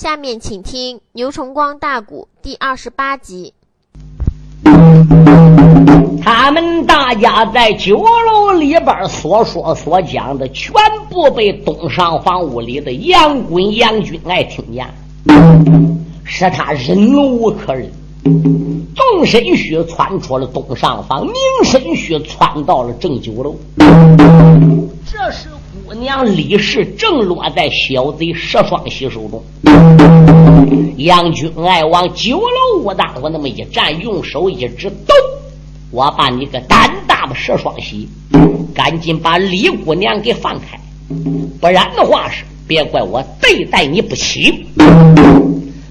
下面请听《牛崇光大鼓》第二十八集。他们大家在酒楼里边所说所讲的，全部被东上房屋里的杨滚杨军爱听见，使他忍无可忍，纵身须窜出了东上房，拧身须窜到了正酒楼。这时。姑娘李氏正落在小贼石双喜手中，杨军爱往酒楼屋当我那么一站，用手一指，咚！我把你个胆大的石双喜，赶紧把李姑娘给放开，不然的话是别怪我对待你不起。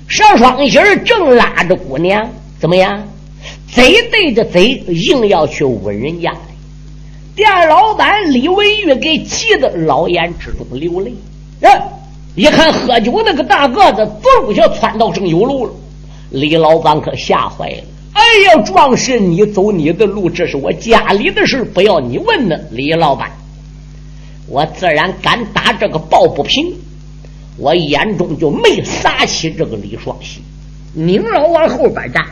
石双喜正拉着姑娘，怎么样？贼对着贼，硬要去吻人家。店老板李文玉给急得老眼之中流泪。哎，一看喝酒那个大个子，嗖一下窜到正酒楼了。李老板可吓坏了。哎呀，壮士，你走你的路，这是我家里的事，不要你问呢。李老板，我自然敢打这个抱不平。我眼中就没撒起这个李双喜，您老往后边站。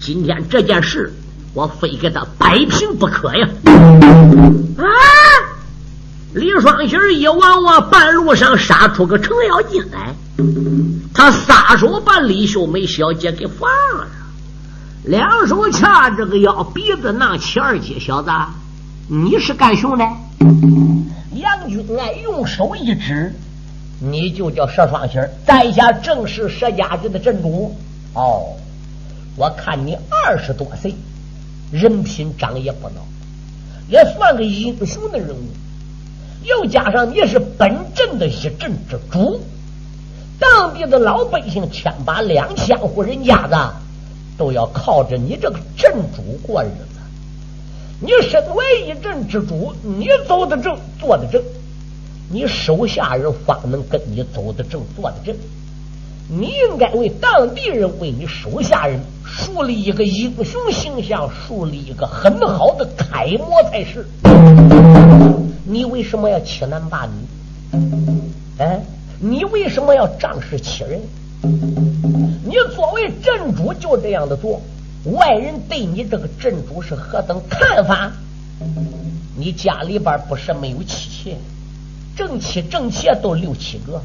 今天这件事。我非给他摆平不可呀！啊！李双喜一往我半路上杀出个程咬金来，他撒手把李秀梅小姐给放了，两手掐着个腰，鼻子囊起二姐小子，你是干熊的？杨军爱用手一指，你就叫佘双喜在下正是佘家军的镇主。哦，我看你二十多岁。人品长也不孬，也算个英雄的人物。又加上你是本镇的一镇之主，当地的老百姓千把两千户人家子都要靠着你这个镇主过日子。你身为一镇之主，你走得正，坐得正，你手下人方能跟你走得正，坐得正。你应该为当地人，为你手下人树立一个英雄形象，树立一个很好的楷模才是。你为什么要欺男霸女？哎，你为什么要仗势欺人？你作为镇主就这样的做，外人对你这个镇主是何等看法？你家里边不是没有妻妾，正妻正妾都六七个。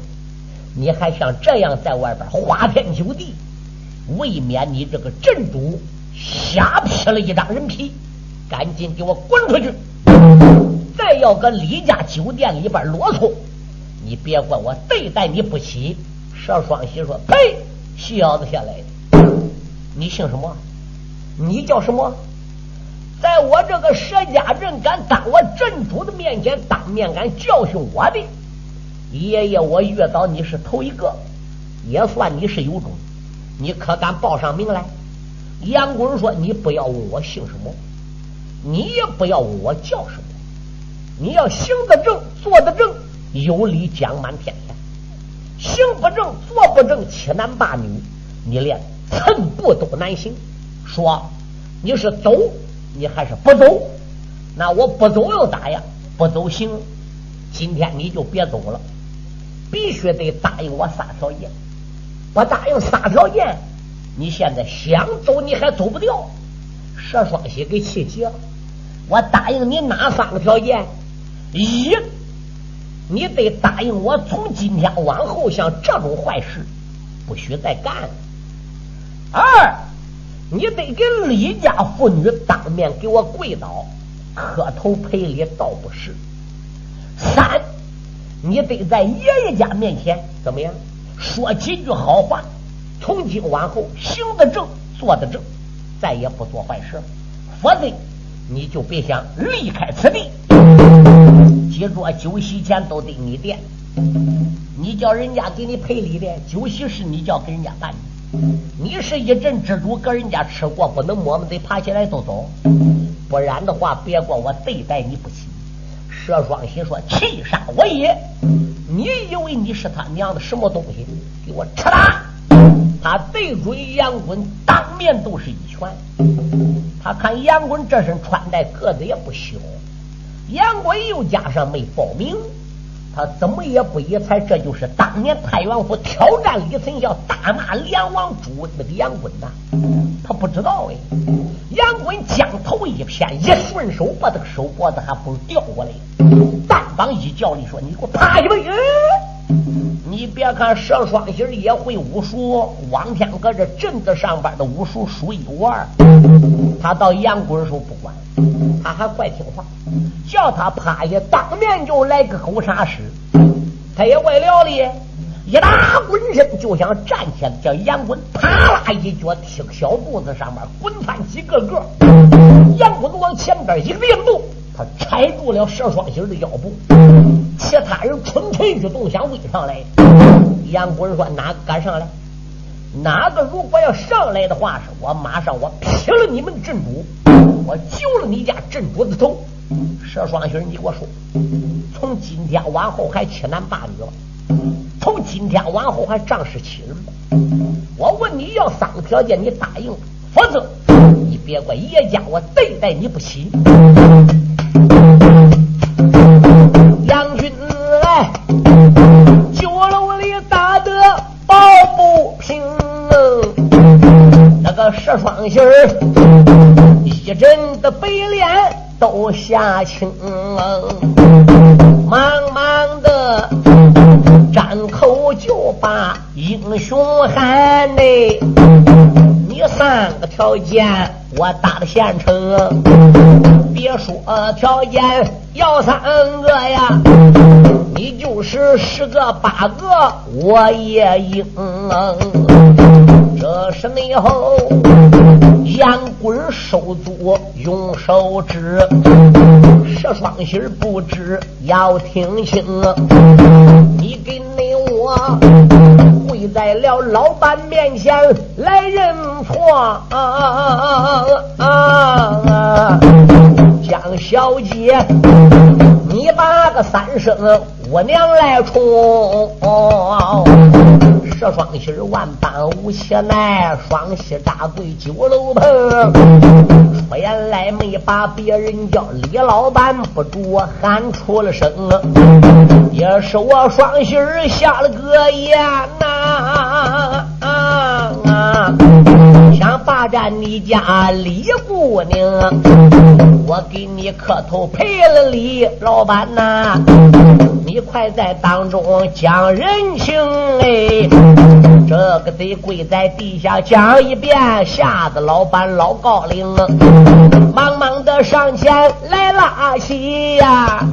你还像这样在外边花天酒地，未免你这个镇主瞎披了一张人皮，赶紧给我滚出去！再要搁李家酒店里边啰嗦，你别怪我对待你不起。佘双喜说：“呸，小子下来的，你姓什么？你叫什么？在我这个佘家镇，敢当我镇主的面前当面敢教训我的？”爷爷，我遇到你是头一个，也算你是有种。你可敢报上名来？杨公说：“你不要问我姓什么，你也不要问我叫什么。你要行得正，坐得正，有理讲满天下；行不正，坐不正，欺男霸女，你连寸步都难行。说你是走，你还是不走？那我不走又咋样？不走行，今天你就别走了。”必须得答应我三条件，不答应三条件，你现在想走你还走不掉。佘双喜给气急了，我答应你哪三个条件？一，你得答应我，从今天往后像这种坏事不许再干。二，你得给李家妇女当面给我跪倒，磕头赔礼，倒不是。三。你得在爷爷家面前怎么样？说几句好话。从今往后行得正，坐得正，再也不做坏事。否则你就别想离开此地。记住，酒席钱都得你垫。你叫人家给你赔礼的，酒席是你叫给人家办的。你是一镇之主，搁人家吃过，不能摸摸得爬起来就走。不然的话，别怪我对待你不起。佘双喜说：“气杀我也！你以为你是他娘的什么东西？给我吃他！”他对准杨滚，当面都是一拳。他看杨滚这身穿戴个子也不小，杨滚又加上没报名，他怎么也不疑猜，这就是当年太原府挑战李存孝、大骂梁王朱那个杨棍呐。他不知道哎，杨棍将头一偏，一顺手把这个手脖子还不如调过来，单膀一叫你说：“你给我趴下吧！”你别看佘双喜也会武术，王天搁这镇子上边的武术数一无二。他到杨棍时候不管，他还怪听话，叫他趴下，当面就来个狗杀师。他也怪了哩，一打滚身就想站起来，叫杨棍啪啦一脚踢小肚子上面，滚翻几个个。杨棍往前边一个踉跄，他踩住了佘双喜的腰部。其他人蠢蠢欲动，想围上来。杨棍说：“哪个敢上来？哪个如果要上来的话，是我马上我劈了你们的镇主，我揪了你家镇主的头。”佘双喜，你给我说，从今天往后还七男八女吗？从今天往后还仗势欺人吗？我问你要三个条件，你答应，否则你别怪叶家我对待你不起。这双心儿一阵的白脸都下青，英雄汉嘞，你三个条件我打得现成，别说条件要三个呀，你就是十个八个我也应。这是内后杨棍手足用手指，十双心不知要听清。你给内我跪在了老板面前来认错，江小姐，你把个三声我娘来冲。这双喜万般无邪奈，双喜大跪酒楼旁。说言来没把别人叫李老板，不住喊出了声。也是我双喜下了个眼呐，啊啊想霸占你家李姑娘，我给你磕头赔了礼，老板呐，你快在当中讲人情哎。这个得跪在地下讲一遍，吓得老板老高兴，忙忙的上前来拉起呀，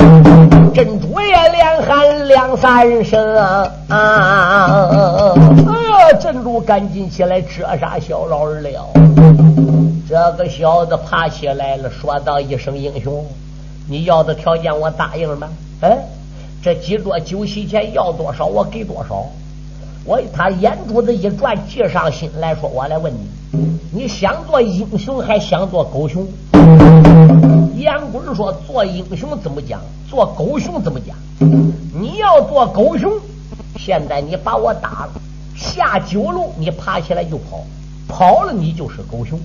珍珠也连喊两三声啊！哎呀，珍珠赶紧起来折杀小老儿了。这个小子爬起来了，说道一声：“英雄，你要的条件我答应了。哎，这几桌酒席钱要多少，我给多少。”我他眼珠子一转，计上心来说：“我来问你，你想做英雄还想做狗熊？”杨棍说：“做英雄怎么讲？做狗熊怎么讲？你要做狗熊，现在你把我打了，下九楼你爬起来就跑，跑了你就是狗熊。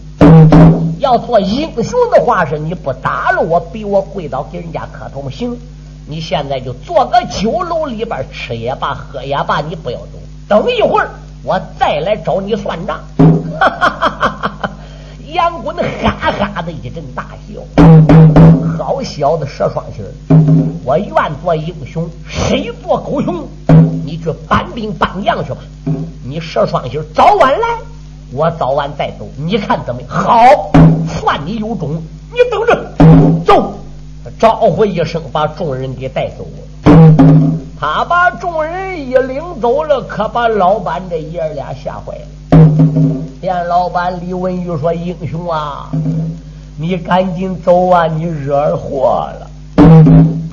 要做英雄的话，是你不打了我，逼我跪倒给人家磕头行？你现在就坐个酒楼里边吃也罢，喝也罢，你不要走。”等一会儿，我再来找你算账。杨棍哈哈的一阵大笑。好小子，蛇双心我愿做英雄，谁做狗熊？你去搬兵搬将去吧。你蛇双心早晚来，我早晚再走。你看怎么样？好，算你有种。你等着，走！招呼一声，把众人给带走。他把众人一领走了，可把老板这爷俩吓坏了。店老板李文玉说：“英雄啊，你赶紧走啊，你惹祸了。”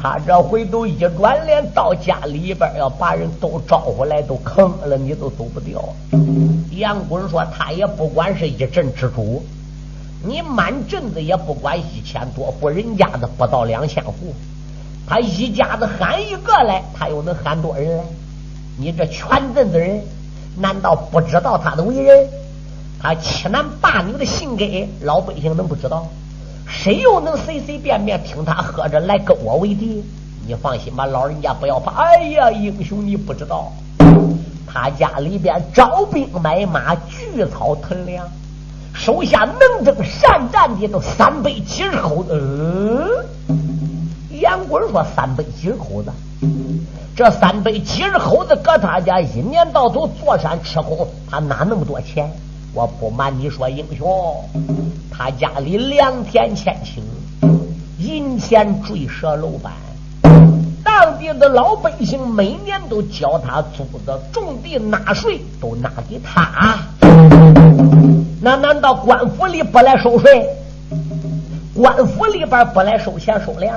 他这回都一转脸到家里边，要把人都招回来，都坑了，你都走不掉。杨棍说：“他也不管是一镇之主，你满镇子也不管一千多户人家的，不到两千户。”他一家子喊一个来，他又能喊多少人来？你这全镇子人，难道不知道他的为人？他欺男霸女的性格，老百姓能不知道？谁又能随随便便听他喝着来跟我为敌？你放心吧，老人家不要怕。哎呀，英雄你不知道，他家里边招兵买马，聚草屯粮，手下能征善战的都三百七十口子。嗯，杨棍说三百几十口子，这三百几十口子搁他家一年到头坐山吃苦，他哪那么多钱？我不瞒你说，英雄，他家里良田千顷，银钱坠蛇楼板，当地的老百姓每年都交他租子，种地纳税都纳给他。那难道官府里不来收税？官府里边不来收钱收粮？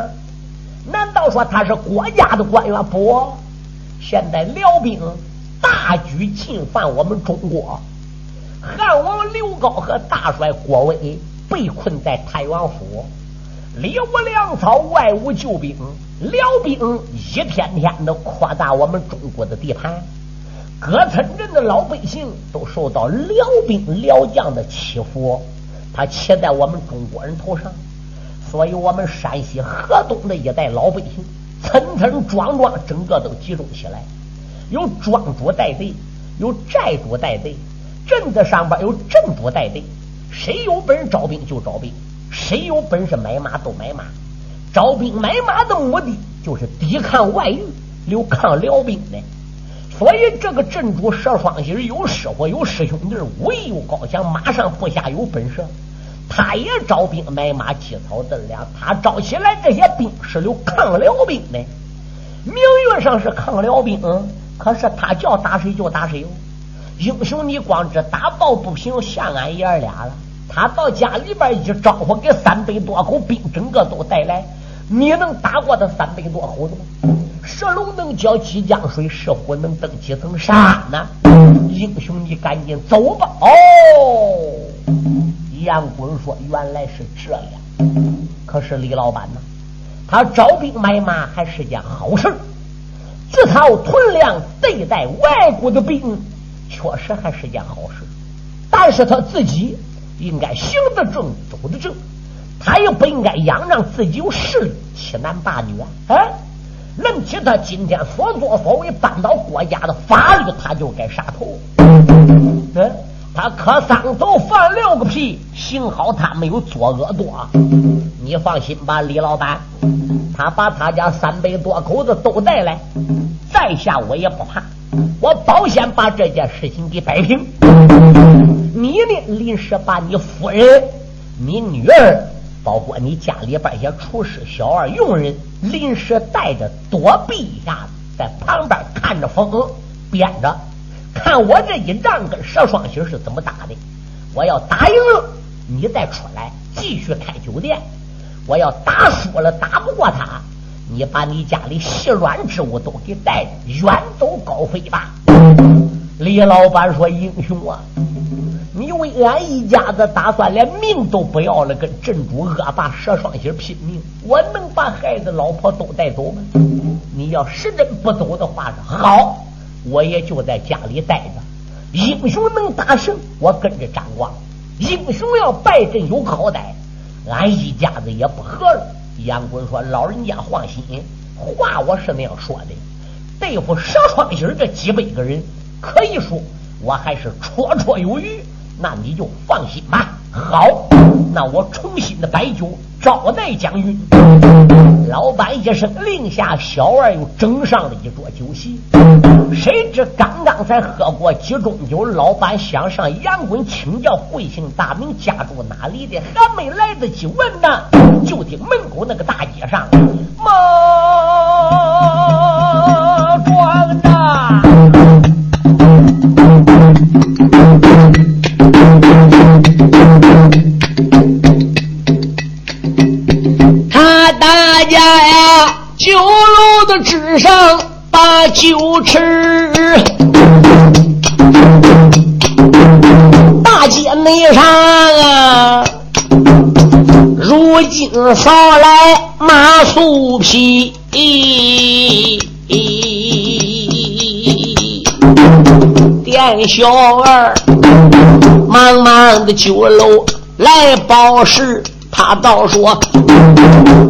难道说他是国家的官员？不，现在辽兵大举进犯我们中国。汉王刘高和大帅郭威被困在太原府，里无粮草，外无救兵，辽兵一天天的扩大我们中国的地盘，各村镇的老百姓都受到辽兵辽将的欺负，他骑在我们中国人头上，所以我们山西河东的一带老百姓，层层庄庄整个都集中起来，有庄主带队，有寨主带队。镇子上边有镇主带队，谁有本事招兵就招兵，谁有本事买马都买马。招兵买马的目的就是抵抗外遇，留抗辽兵的。所以这个镇主佘双喜有师傅，有师兄弟，武艺又高强，马上部下有本事，他也招兵买马，起草屯粮。他招起来这些兵是留抗辽兵的，名誉上是抗辽兵，可是他叫打谁就打谁哟。英雄，你光知打抱不平，吓俺爷儿俩了。他到家里边一招呼，给三百多口兵，整个都带来。你能打过他三百多口子吗？蛇龙能搅几江水，石虎能登几层山呢？英雄，你赶紧走吧。哦，杨棍说：“原来是这样。可是李老板呢？他招兵买马还是件好事，自讨屯粮，对待外国的兵。”确实还是件好事，但是他自己应该行得正，走得正，他也不应该嚷嚷自己有势力，欺男霸女啊！哎，论起他今天所作所为，扳倒国家的法律，他就该杀头。嗯，他磕三头，放六个屁，幸好他没有作恶多。你放心吧，李老板，他把他家三百多口子都带来，在下我也不怕。我保险把这件事情给摆平。你呢，临时把你夫人、你女儿，包括你家里边一些厨师、小二、佣人，临时带着躲避一下，在旁边看着风，编着，看我这一仗跟佘双喜是怎么打的。我要打赢了，你再出来继续开酒店；我要打输了，打不过他。你把你家里细软之物都给带，远走高飞吧。李老板说：“英雄啊，你为俺一家子打算连命都不要了，跟镇主恶霸佘双喜拼命，我能把孩子老婆都带走吗？你要是真不走的话，好，我也就在家里待着。英雄能打胜，我跟着张光；英雄要败阵有好歹，俺一家子也不和了。”杨棍说：“老人家放心，话我是那样说的。对付佘双喜这几百个人，可以说我还是绰绰有余。那你就放心吧。好，那我重新的摆酒招待将军。”老板一声令下，小二又整上了一桌酒席。谁知刚刚才喝过几盅酒，老板想上杨棍请教贵姓大名，家住哪里的，还没来得及问呢，就听门口那个大街上，马家呀。酒楼的纸上把酒吃，大街内上啊，如今扫来马蓑皮，店小二忙忙的酒楼来报事。他倒说，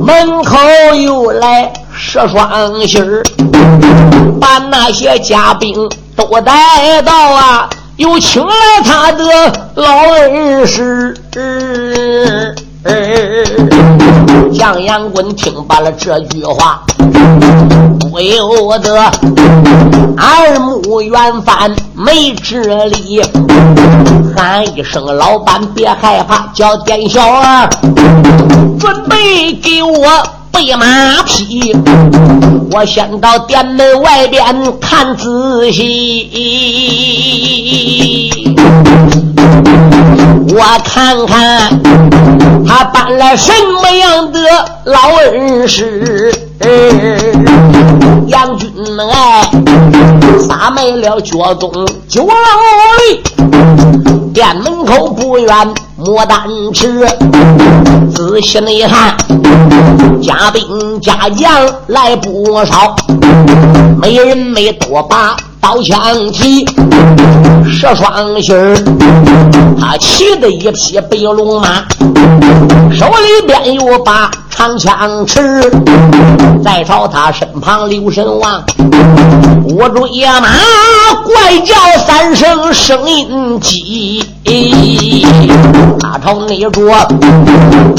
门口又来十双喜儿把那些家兵都带到啊，又请来他的老恩师。蒋阳棍听罢了这句话，不由得耳目圆翻，没智力，喊一声：“老板别害怕，叫店小二准备给我备马匹，我先到店门外边看仔细。”我看看他搬来什么样的老恩师，杨军哎，撒没了脚东酒楼里，店门口不远牡丹池，仔细一看，家兵家将来不少，没人没多把。刀枪提，射双心儿，他骑着一匹白龙马，手里边有把长枪持，再朝他身旁刘神王，握住野马，怪叫三声声音急，他朝那桌，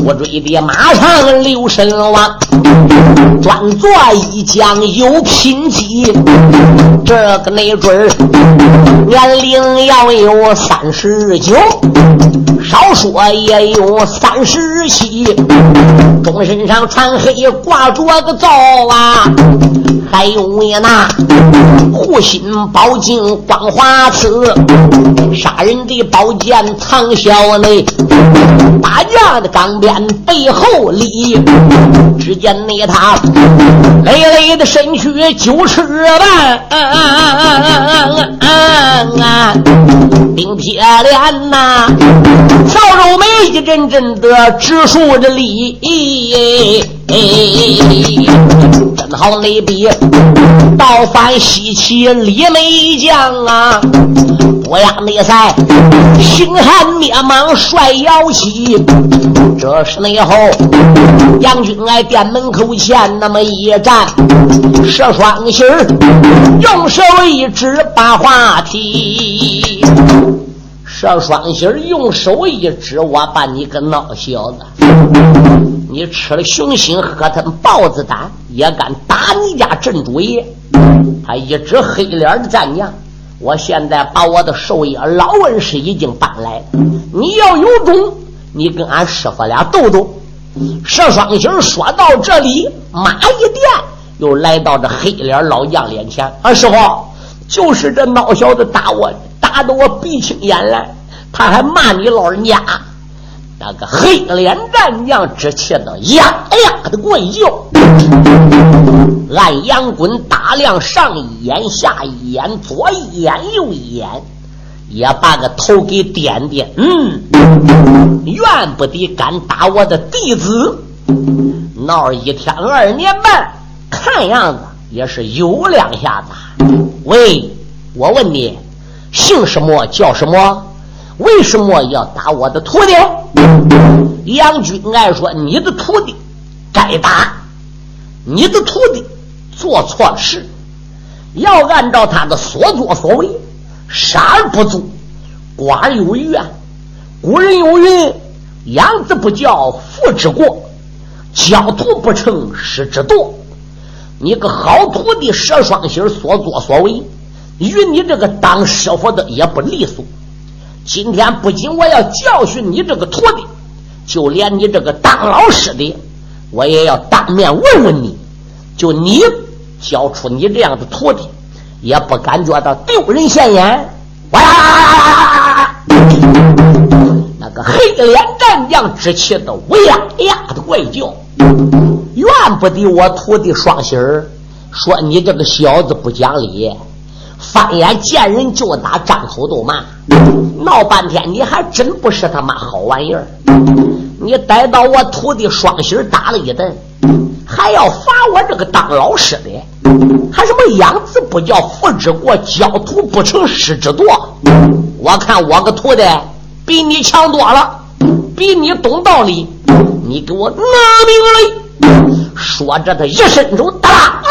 我追的马上刘神王，专做一将有品级，这个。那准年龄要有三十九，少说也有三十七，中身上穿黑，挂着个皂啊，还有呀那护心宝镜光华刺，杀人的宝剑藏小内，打架的钢鞭背后立，只见那他累累的身躯九尺半。冰铁脸呐，小肉眉一阵阵的直竖着立，真好那笔倒翻西岐李梅将啊！不亚内赛，星汉灭莽帅摇旗。这是内后杨军来店门口前那么一站，射双心儿，用手一指把话题。射双心儿用手一指，我把你个孬小子，你吃了熊心，喝他豹子胆，也敢打你家镇主爷？他一指黑脸的战将。我现在把我的寿爷老恩师已经搬来，你要有种，你跟俺师傅俩斗斗。佘双星说到这里，马一垫，又来到这黑脸老将脸前。二师傅，就是这孬小子打我，打得我鼻青眼蓝，他还骂你老人家。那个黑脸战将只气的呀呀的怪叫，暗阳棍打量上一眼下一眼左一眼右一眼，也把个头给点点。嗯，怨不得敢打我的弟子，闹一天二年半，看样子也是有两下子。喂，我问你，姓什么叫什么？为什么要打我的徒弟？杨军爱说：“你的徒弟该打，你的徒弟做错了事，要按照他的所作所为，杀而不足，剐有怨。古人有云：养子不教，父之过；教徒不成，师之惰。你个好徒弟佘双喜所作所为，与你这个当师傅的也不利索。”今天不仅我要教训你这个徒弟，就连你这个当老师的，我也要当面问问你。就你教出你这样的徒弟，也不感觉到丢人现眼？哇！那个黑脸战将之气的哇呀的怪叫，怨不得我徒弟双喜儿说你这个小子不讲理。翻眼见人就打，张口都骂，闹半天你还真不是他妈好玩意儿！你逮到我徒弟双喜打了一顿，还要罚我这个当老师的，还什么养子不教父之过，教徒不成师之惰？我看我个徒弟比你强多了，比你懂道理，你给我拿命来！说着，他一伸手，哒啦，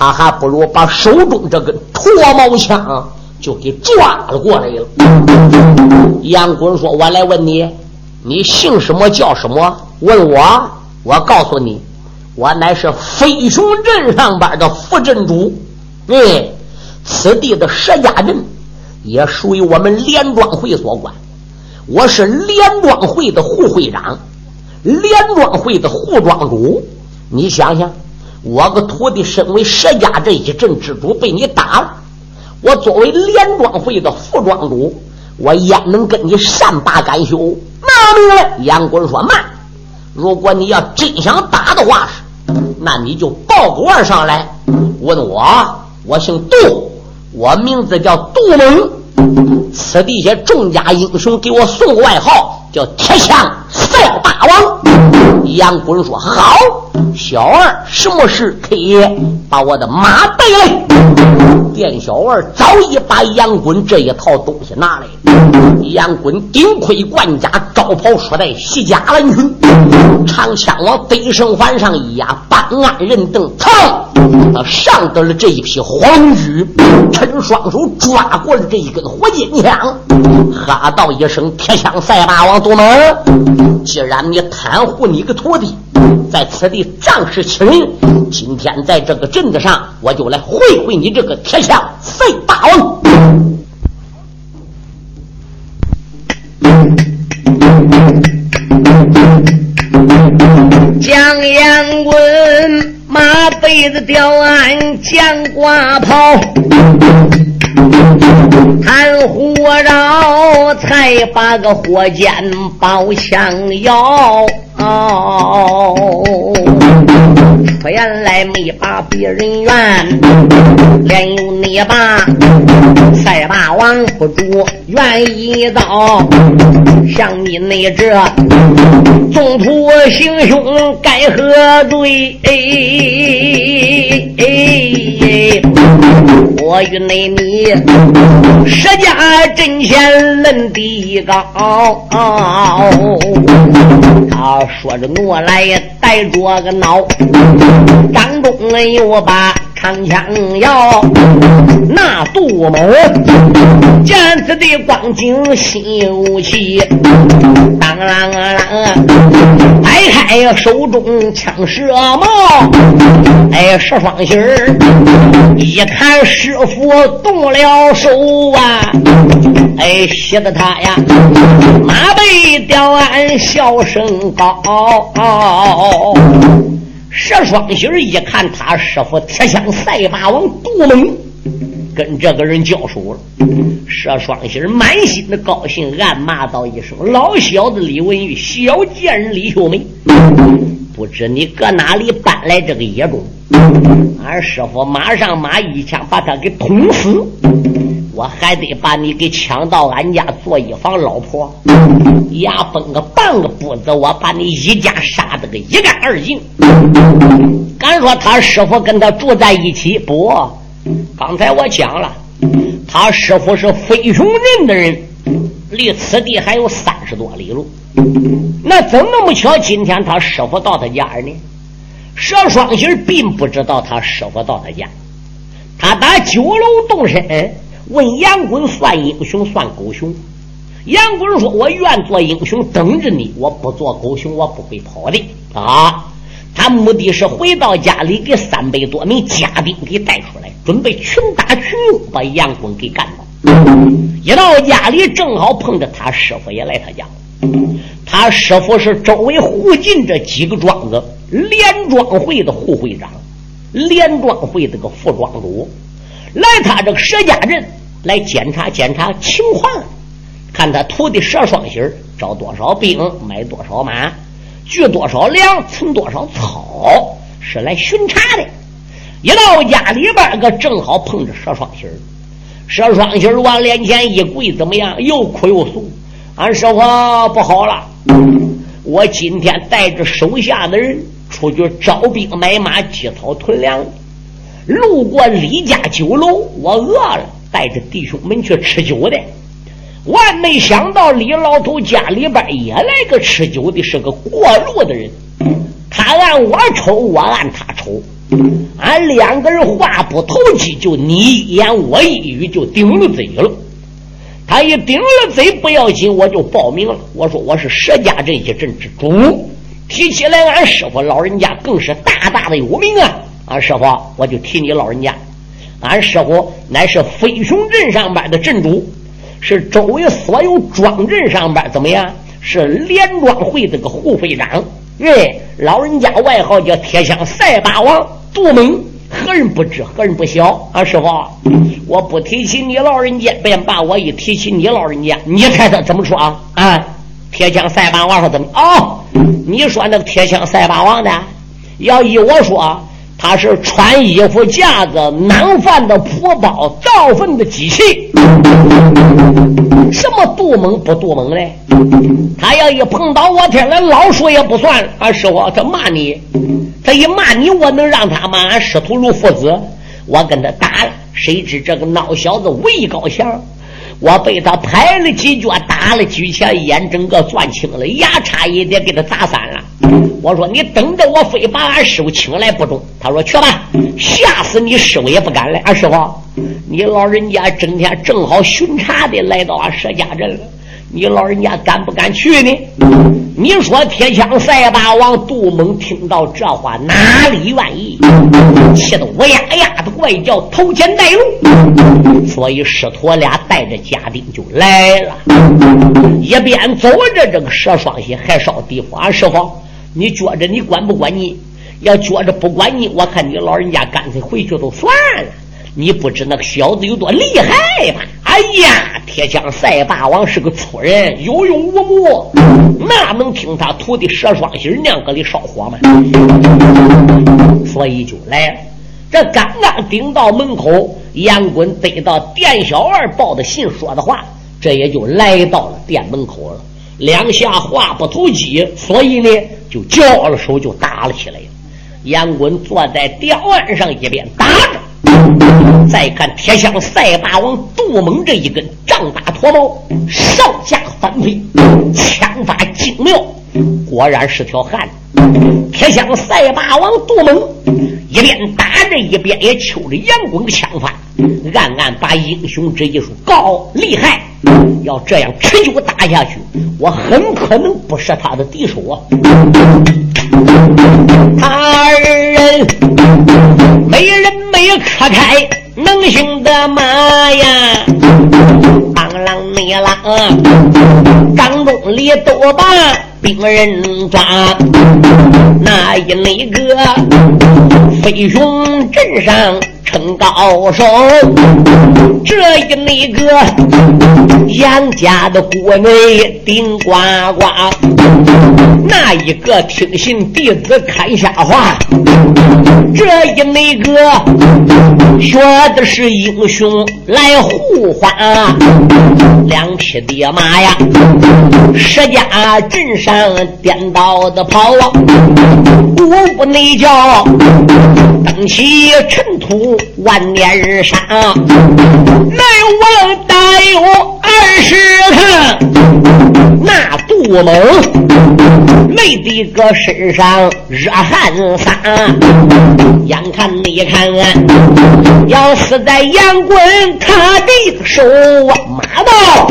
他还不如把手中这根脱毛枪就给抓了过来了。杨滚说：“我来问你，你姓什么叫什么？问我，我告诉你，我乃是飞熊镇上边的副镇主。哎，此地的石家镇也属于我们连庄会所管。我是连庄会的副会长，连庄会的副庄主。”你想想，我个徒弟身为石家这一镇之主，被你打了。我作为连庄会的副庄主，我焉能跟你善罢甘休？拿命来！杨棍说：“慢！如果你要真想打的话，那你就报个案上来，问我。我姓杜，我名字叫杜猛。此地下众家英雄给我送个外号，叫铁枪赛霸王。”杨棍说：“好。”小二，什么事可以把我的马带来？店小二早已把杨棍这一套东西拿来。杨棍顶盔贯甲，招袍束带，西甲蓝裙，长枪往背生环上一压，办案人等，噌，他上得了这一匹黄驹，趁双手抓过了这一根火箭枪，哈道一声：“铁枪赛霸王杜门，既然你袒护你个徒弟。”在此地仗势欺人，今天在这个镇子上，我就来会会你这个铁枪废大王。江阳棍马背子吊鞍将挂袍，谈火绕才把个火箭包枪摇。哦，原来没把别人怨，连有你把赛霸王不住愿意到，像你那这纵徒行凶该何罪？我与那你石家阵前论地高。他说着怒来，带着个脑，张中又把长枪要。那杜某见此的光景，心有气，当啷啷，摆开手中枪蛇矛，哎，十双心儿，一看师傅动了手啊，哎，吓得他呀，马背吊鞍，笑声高。十双喜一看，他师傅铁枪赛马王杜猛。跟这个人交手了，佘双喜满心的高兴，暗骂道一声：“老小子李文玉，小贱人李秀梅，不知你搁哪里搬来这个野种？俺师傅马上马一枪把他给捅死，我还得把你给抢到俺家做一房老婆，牙崩个半个步子，我把你一家杀得个一干二净。敢说他师傅跟他住在一起不？”刚才我讲了，他师傅是飞熊镇的人，离此地还有三十多里路。那怎那么巧？今天他师傅到他家呢？佘双喜并不知道他师傅到他家。他打九楼动身，问杨棍算英雄算狗熊。杨棍说：“我愿做英雄，等着你。我不做狗熊，我不会跑的啊。”他目的是回到家里，给三百多名家丁给带出来，准备群打群用，把杨棍给干倒。一到家里，正好碰着他师傅也来他家。他师傅是周围附近这几个庄子连庄会的副会长，连庄会这个副庄主，来他这个石家镇来检查检查情况，看他徒弟佘双喜招多少兵，买多少马。聚多少粮，存多少草，是来巡查的。一到家里边，个正好碰着佘双喜儿。佘双喜儿往脸前一跪，怎么样？又哭又诉。俺师傅不好了，我今天带着手下的人出去招兵买马、积草囤粮，路过李家酒楼，我饿了，带着弟兄们去吃酒的。万没想到，李老头家里边也来个吃酒的，是个过路的人。他按我抽，我按他抽，俺两个人话不投机，就你一言我一语，就顶了嘴了。他一顶了嘴不要紧，我就报名了。我说我是佘家这一镇之主，提起来俺师傅老人家更是大大的有名啊！俺师傅，我就提你老人家。俺师傅乃是飞熊镇上边的镇主，是周围所有庄镇上边怎么样？是连庄会这个护会长。哎，老人家外号叫铁枪赛霸王杜猛。何人不知，何人不晓？啊，师傅，我不提起你老人家便把，我一提起你老人家，你猜他怎么说啊？啊，铁枪赛霸王说怎么？哦，你说那个铁枪赛霸王的，要依我说，他是穿衣服架子、囊饭的铺包、造粪的机器。什么杜猛不杜猛嘞？他要一碰到我天来老说也不算。啊，师傅，他骂你。他一骂你，我能让他骂俺师徒如父子？我跟他打了，谁知这个孬小子位高强，我被他拍了几脚，打了几拳，眼整个攥青了，牙差一点给他砸散了。我说你等着，我非把俺师傅请来不中。他说去吧，吓死你师傅也不敢来。俺师傅，你老人家整天正好巡查的来到俺佘家镇了。你老人家敢不敢去呢？你说铁枪赛霸王杜猛听到这话，哪里愿意？气得乌呀呀的怪叫，头前带路。所以师徒俩带着家丁就来了，一边走着，这个佘双喜还少地方。俺师傅，你觉着你管不管你？要觉着不管你，我看你老人家干脆回去都算了。你不知那个小子有多厉害吧？哎呀，铁枪赛霸王是个粗人，有勇无谋，哪能听他徒弟佘双喜娘搁里烧火吗？所以就来了。这刚刚顶到门口，杨棍得到店小二报的信，说的话，这也就来到了店门口了。两下话不投机，所以呢，就交了手，就打了起来。杨棍坐在吊案上，一边打着。再看铁枪赛霸王杜猛这一根丈八驼毛，上下翻飞，枪法精妙，果然是条汉子。铁枪赛霸王杜猛一边打着，一边也抽着杨棍的枪法，暗暗把英雄之艺术高厉害。要这样持久打下去，我很可能不是他的敌手啊！他二人没人没磕开能行的马呀，当啷你啷，张中里都把兵人抓，那一那个飞熊镇上。称高手，这一那个杨家的国内顶呱呱，一个听信弟子看瞎话，这一那个学的是英雄来护花，两匹的马呀，十家镇上颠倒的跑啊，五步内叫登起尘土。万年杀，难王大有二十趟，那杜猛累的个身上热汗洒。眼看你看，要死在杨棍他的手，马到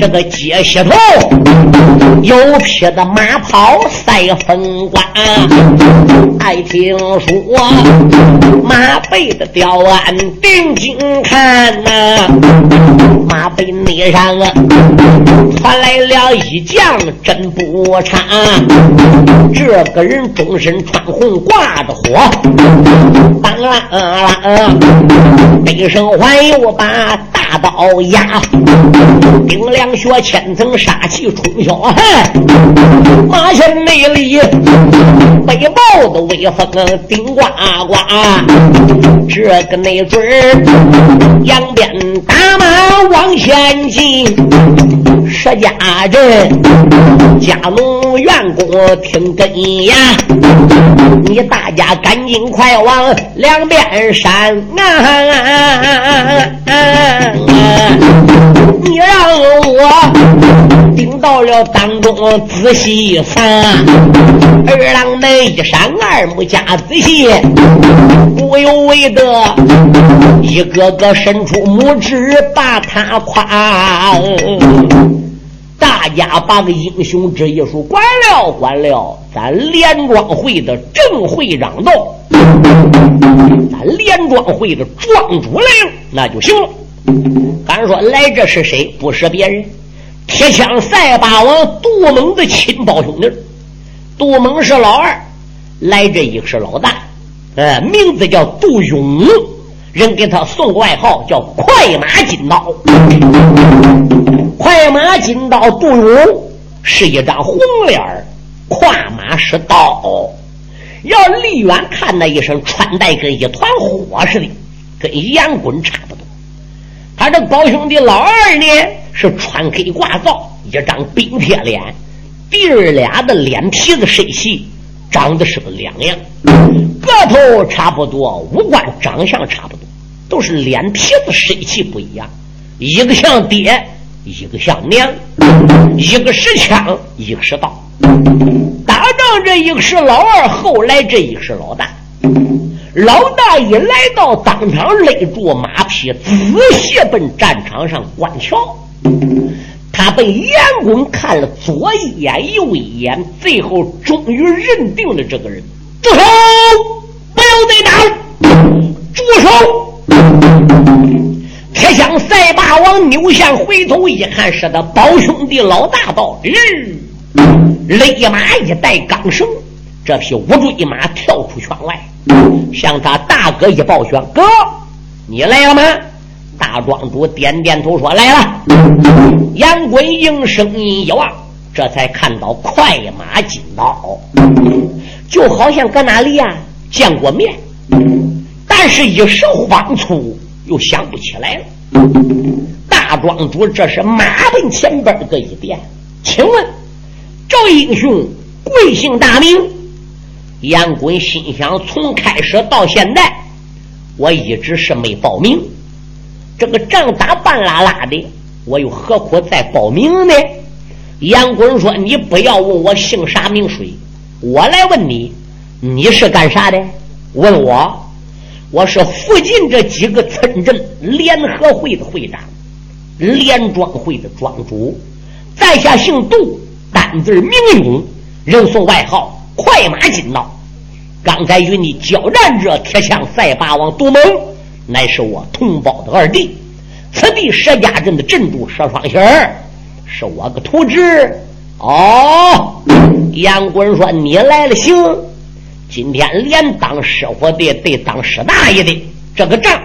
这个街西头，有匹的马跑赛风关，爱听说马背。的吊鞍定睛看呐，马背内上啊传来了一将真不差，这个人终身穿红挂着火，当啷背声还有把大刀压，顶梁血千层杀气冲霄汉，马前内里背帽的威风顶呱呱。这个内嘴，扬鞭打马往前进。石家镇家奴员工听根呀，你大家赶紧快往两边闪啊！你让我顶。到了当中仔细看，二郎们一闪二目加仔细，不由为的一个个伸出拇指把他夸。大家把个英雄之一说管了管了，咱连庄会的正会长到，咱连庄会的庄主来了，那就行了。敢说来这是谁？不是别人，铁枪赛霸王杜猛的亲胞兄弟。杜猛是老二，来这一个是老大，呃，名字叫杜勇，人给他送外号叫快马金刀。快马金刀杜勇是一张红脸儿，跨马是刀。要离远看那一身穿戴跟一团火似的，跟杨滚差不多。他这胞兄弟老二呢，是穿黑挂皂，一张冰铁脸，弟儿俩的脸皮子身细，长得是个两样，个头差不多，五官长相差不多，都是脸皮子身细不一样，一个像爹，一个像娘，一个是枪，一个是刀。打仗这一个是老二，后来这一个是老大。老大一来到当场，勒住马匹，仔细奔战场上观瞧。他被严公看了左一眼右一眼，最后终于认定了这个人。住手！不要再打！住手！铁枪赛霸王扭向回头一看，是他宝兄弟老大到。日，勒马一带钢绳。这匹乌骓马跳出圈外，向他大哥一抱拳：“哥，你来了吗？”大庄主点点头说：“来了。”杨贵应声音一望，这才看到快马金刀，就好像搁哪里呀见过面，但是一时慌促又想不起来了。大庄主这是马奔前边儿的一点，请问赵英雄贵姓大名？杨滚心想：从开始到现在，我一直是没报名。这个仗打半拉拉的，我又何苦再报名呢？杨滚说：“你不要问我姓啥名谁，我来问你，你是干啥的？问我，我是附近这几个村镇联合会的会长，联庄会的庄主，在下姓杜，单字名勇，人送外号快马金刀。”刚才与你交战者铁枪赛霸王杜蒙，乃是我同胞的二弟。此地石家镇的镇主佘双喜儿，是我个徒侄。哦，杨滚说你来了，行。今天连当师傅的，得当师大爷的，这个账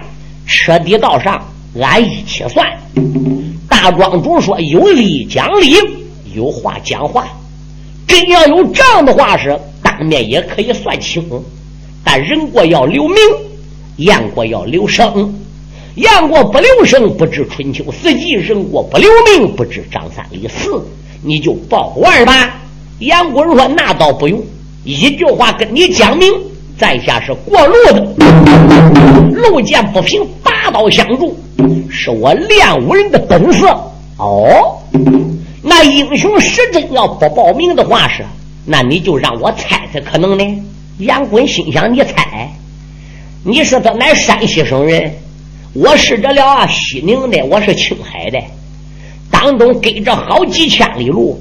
彻底到上，俺一起算。大庄主说有理讲理，有话讲话。真要有账的话是。当面也可以算清，但人过要留名，雁过要留声。雁过不留声，不知春秋四季；人过不留名，不知张三李四。你就报腕吧。杨贵说：“那倒不用，一句话跟你讲明，在下是过路的，路见不平，拔刀相助，是我练武人的本色。哦，那英雄实真要不报名的话是。”那你就让我猜猜可能呢？杨坤心想：你猜，你是他乃山西省人，我是这了啊西宁的，我是青海的，当中隔着好几千里路，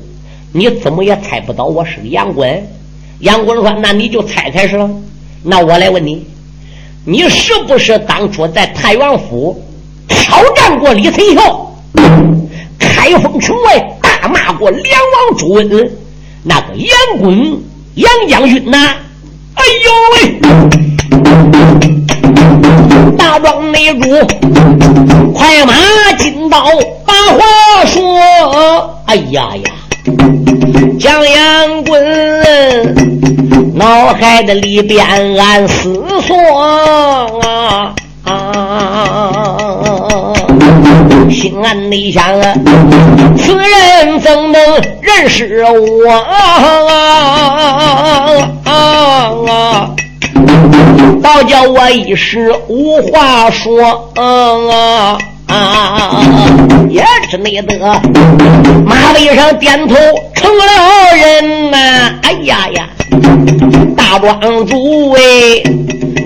你怎么也猜不到我是个杨坤。杨坤说：“那你就猜猜是了。”那我来问你，你是不是当初在太原府挑战过李存孝，开封城外大骂过梁王朱温？那个杨滚杨将军呐，哎呦喂！大王内主快马金刀把话说，哎呀呀！蒋杨滚脑海的里边暗思索啊啊！心暗内想啊，此人怎能认识我啊？倒叫我一时无话说啊也是内得马背上点头成了人呐！哎呀呀，大庄主哎，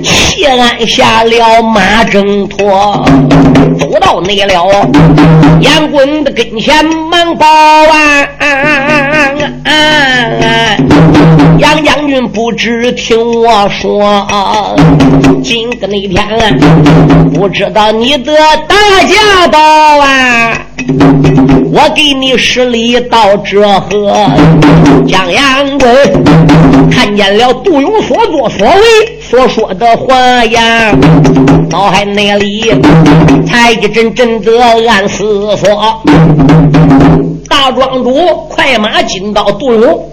谢安下了马挣脱，走到内了杨棍的跟前忙报啊！杨将军不知听我说，今个那天不知道你的大驾到啊，我给你施礼到这河。江阳棍看见了杜勇所作所为所说的话呀，脑海内里才一阵阵的暗思索。大庄主快马紧到杜勇。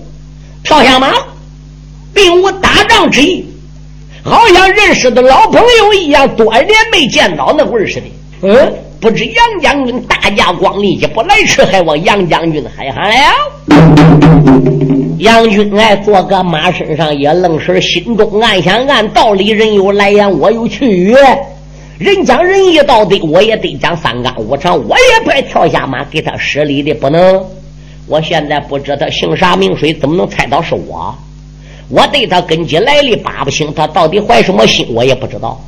跳下马，并无打仗之意，好像认识的老朋友一样，多年没见到那味儿似的。嗯，不知杨将军大驾光临，也不来迟，还望杨将军海涵了。杨军哎，坐个马身上也愣神，心中暗想：按道理，人有来言，我有去语。人讲仁义道德，我也得讲三纲五常，我也不跳下马给他施礼的，不能。我现在不知他姓啥名谁，怎么能猜到是我？我对他根基来历扒不清，他到底怀什么心，我也不知道。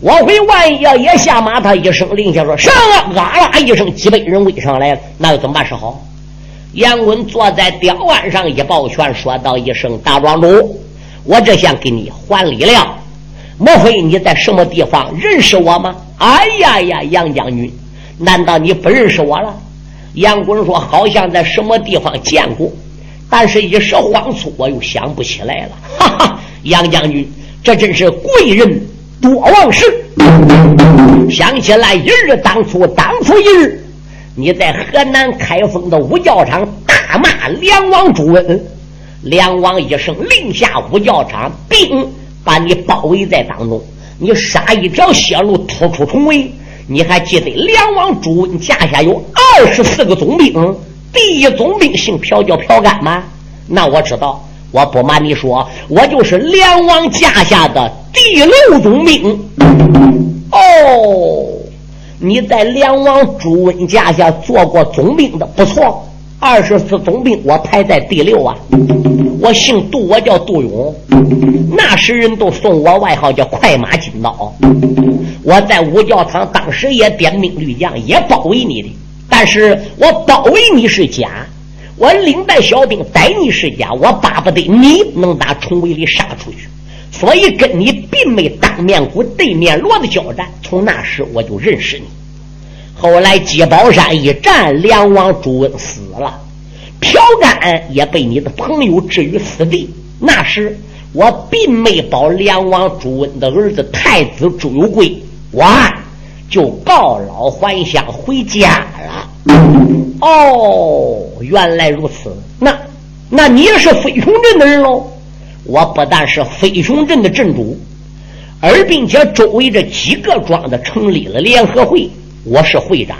我会万一要也下马，他一声令下说上啊，啊啦一声，几百人围上来了，那又怎么办是好？杨棍坐在吊案上一抱拳，说道一声：“大庄主，我这想给你还礼了。莫非你在什么地方认识我吗？”哎呀呀，杨将军，难道你不认识我了？杨棍说：“好像在什么地方见过，但是一时慌促，我又想不起来了。”哈哈，杨将军，这真是贵人多忘事。想起来一日当初，当初一日，你在河南开封的五教场大骂梁王朱温，梁王一声令下五教场兵把你包围在当中，你杀一条血路突出重围。你还记得梁王朱温驾下有二十四个总兵，第一总兵姓朴，叫朴干吗？那我知道，我不瞒你说，我就是梁王驾下的第六总兵。哦，你在梁王朱温驾下做过总兵的，不错。二十四总兵，我排在第六啊。我姓杜，我叫杜勇。那时人都送我外号叫快马金刀。我在五教堂当时也点兵绿将，也包围你的。但是我包围你是假，我领带小兵逮你是假。我巴不得你能打重围里杀出去，所以跟你并没当面鼓对面锣的交战。从那时我就认识你。后来鸡宝山一战，梁王朱温死了，朴干也被你的朋友置于死地。那时我并没保梁王朱温的儿子太子朱有贵，我就告老还乡回家了。哦，原来如此。那那你也是飞熊镇的人喽？我不但是飞熊镇的镇主，而并且周围这几个庄子成立了联合会。我是会长，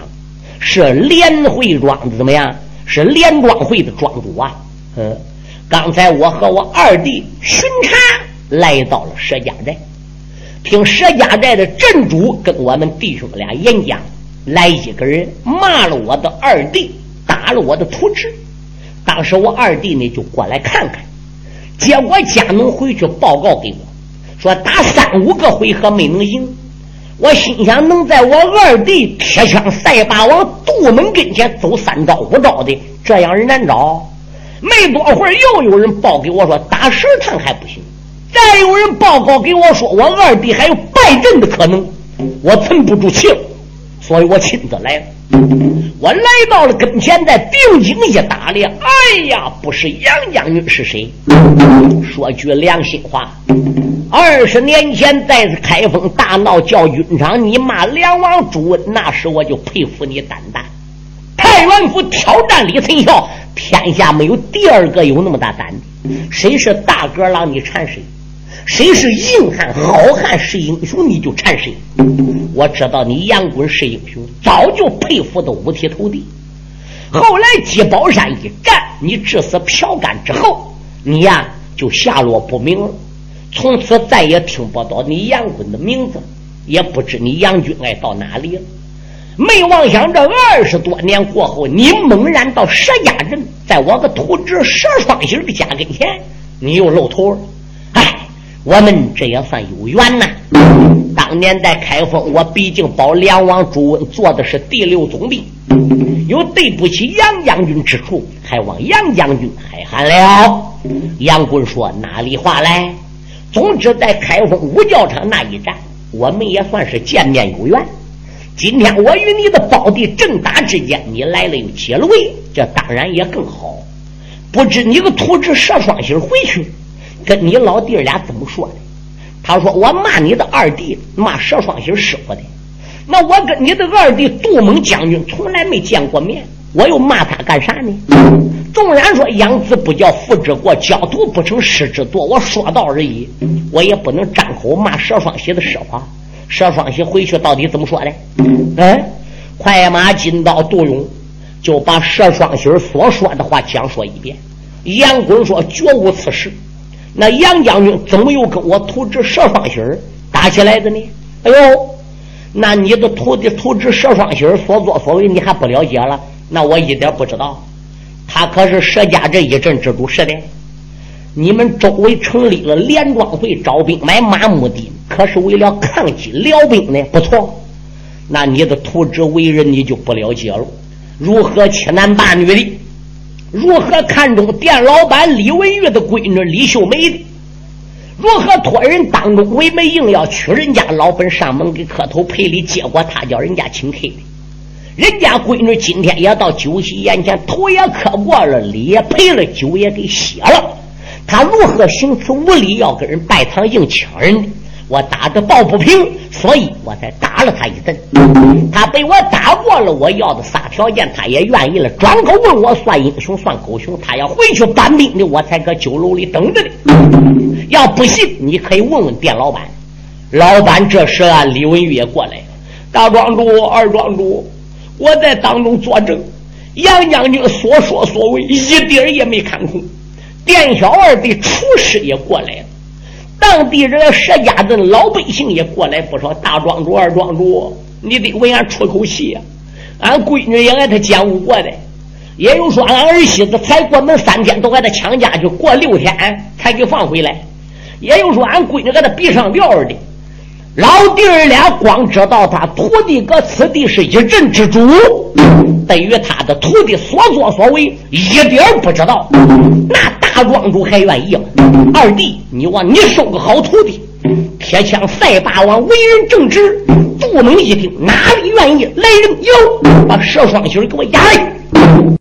是联会庄子怎么样？是联庄会的庄主啊。嗯，刚才我和我二弟巡查来到了佘家寨，听佘家寨的镇主跟我们弟兄俩演讲，来一个人骂了我的二弟，打了我的徒侄。当时我二弟呢就过来看看，结果家奴回去报告给我，说打三五个回合没能赢。我心想，能在我二弟铁枪赛霸王杜门跟前走三招五招的，这样人难找。没多会儿，又有人报给我说打十趟还不行。再有人报告给我说，我二弟还有败阵的可能。我沉不住气了，所以我亲自来了。我来到了跟前，在定睛一打量，哎呀，不是杨将军是谁？说句良心话。二十年前在开封大闹教军场，你骂梁王朱温，那时我就佩服你胆大。太原府挑战李存孝，天下没有第二个有那么大胆的。谁是大哥郎，你缠谁；谁是硬汉好汉是英雄，你就缠谁。我知道你杨棍是英雄，早就佩服的五体投地。后来鸡宝山一战，你致死朴干之后，你呀就下落不明了。从此再也听不到你杨棍的名字，也不知你杨军爱到哪里了。没妄想这二十多年过后，你猛然到佘家镇，在我个徒侄佘双喜的家跟前，你又露头了。我们这也算有缘呐。当年在开封，我毕竟保梁王朱温做的是第六总兵，有对不起杨将军之处，还望杨将军海涵了。杨棍说：“哪里话来？总之，在开封五教场那一战，我们也算是见面有缘。”今天我与你的胞弟正打之间，你来了又解了围，这当然也更好。不知你个徒侄佘双星回去，跟你老弟俩怎么说的？他说我骂你的二弟，骂佘双喜师傅的。那我跟你的二弟杜猛将军从来没见过面，我又骂他干啥呢？纵然说养子不教父之过，教徒不成师之惰，我说道而已，我也不能张口骂佘双喜的师傅。佘双喜回去到底怎么说的？嗯，快马金刀杜勇就把佘双喜所说的话讲说一遍。杨公说：“绝无此事。”那杨将军怎么又跟我徒侄佘双喜打起来的呢？哎呦，那你的徒弟徒侄佘双喜所作所为你还不了解了？那我一点不知道。他可是佘家这一镇之主，是的。你们周围成立了连庄会，招兵买马，目的可是为了抗击辽兵呢。不错，那你的徒侄为人你就不了解了。如何欺男霸女的？如何看中店老板李文玉的闺女李秀梅的？如何托人当中为媒，硬要娶人家老本上门给磕头赔礼？结果他叫人家请客的，人家闺女今天也到酒席眼前，头也磕过了，礼也赔了，酒也给歇了。他如何行此无礼，要跟人拜堂硬抢人的？我打的抱不平，所以我才打了他一顿。他被我打过了，我要的仨条件，他也愿意了。转口问我算英雄算狗熊，他要回去搬兵的，我才搁酒楼里等着呢。要不信，你可以问问店老板。老板这时啊，李文玉也过来了，大庄主、二庄主，我在当中作证，杨将军所说所为一点也没看空。店小二的厨师也过来了，当地人石家镇老百姓也过来不少。大庄主、二庄主，你得为俺出口气啊！俺闺女也挨他奸污过的，也有说俺儿媳妇才过门三天都挨他抢家去，过六天才给放回来。也有说俺闺女给他逼上吊的。老弟儿俩光知道他徒弟搁此地是一镇之主，对于他的徒弟所作所为一点不知道。那。庄主还愿意吗？二弟，你望你收个好徒弟，铁枪赛霸王为人正直。杜能一听，哪里愿意？来人，有把佘双喜给我押来。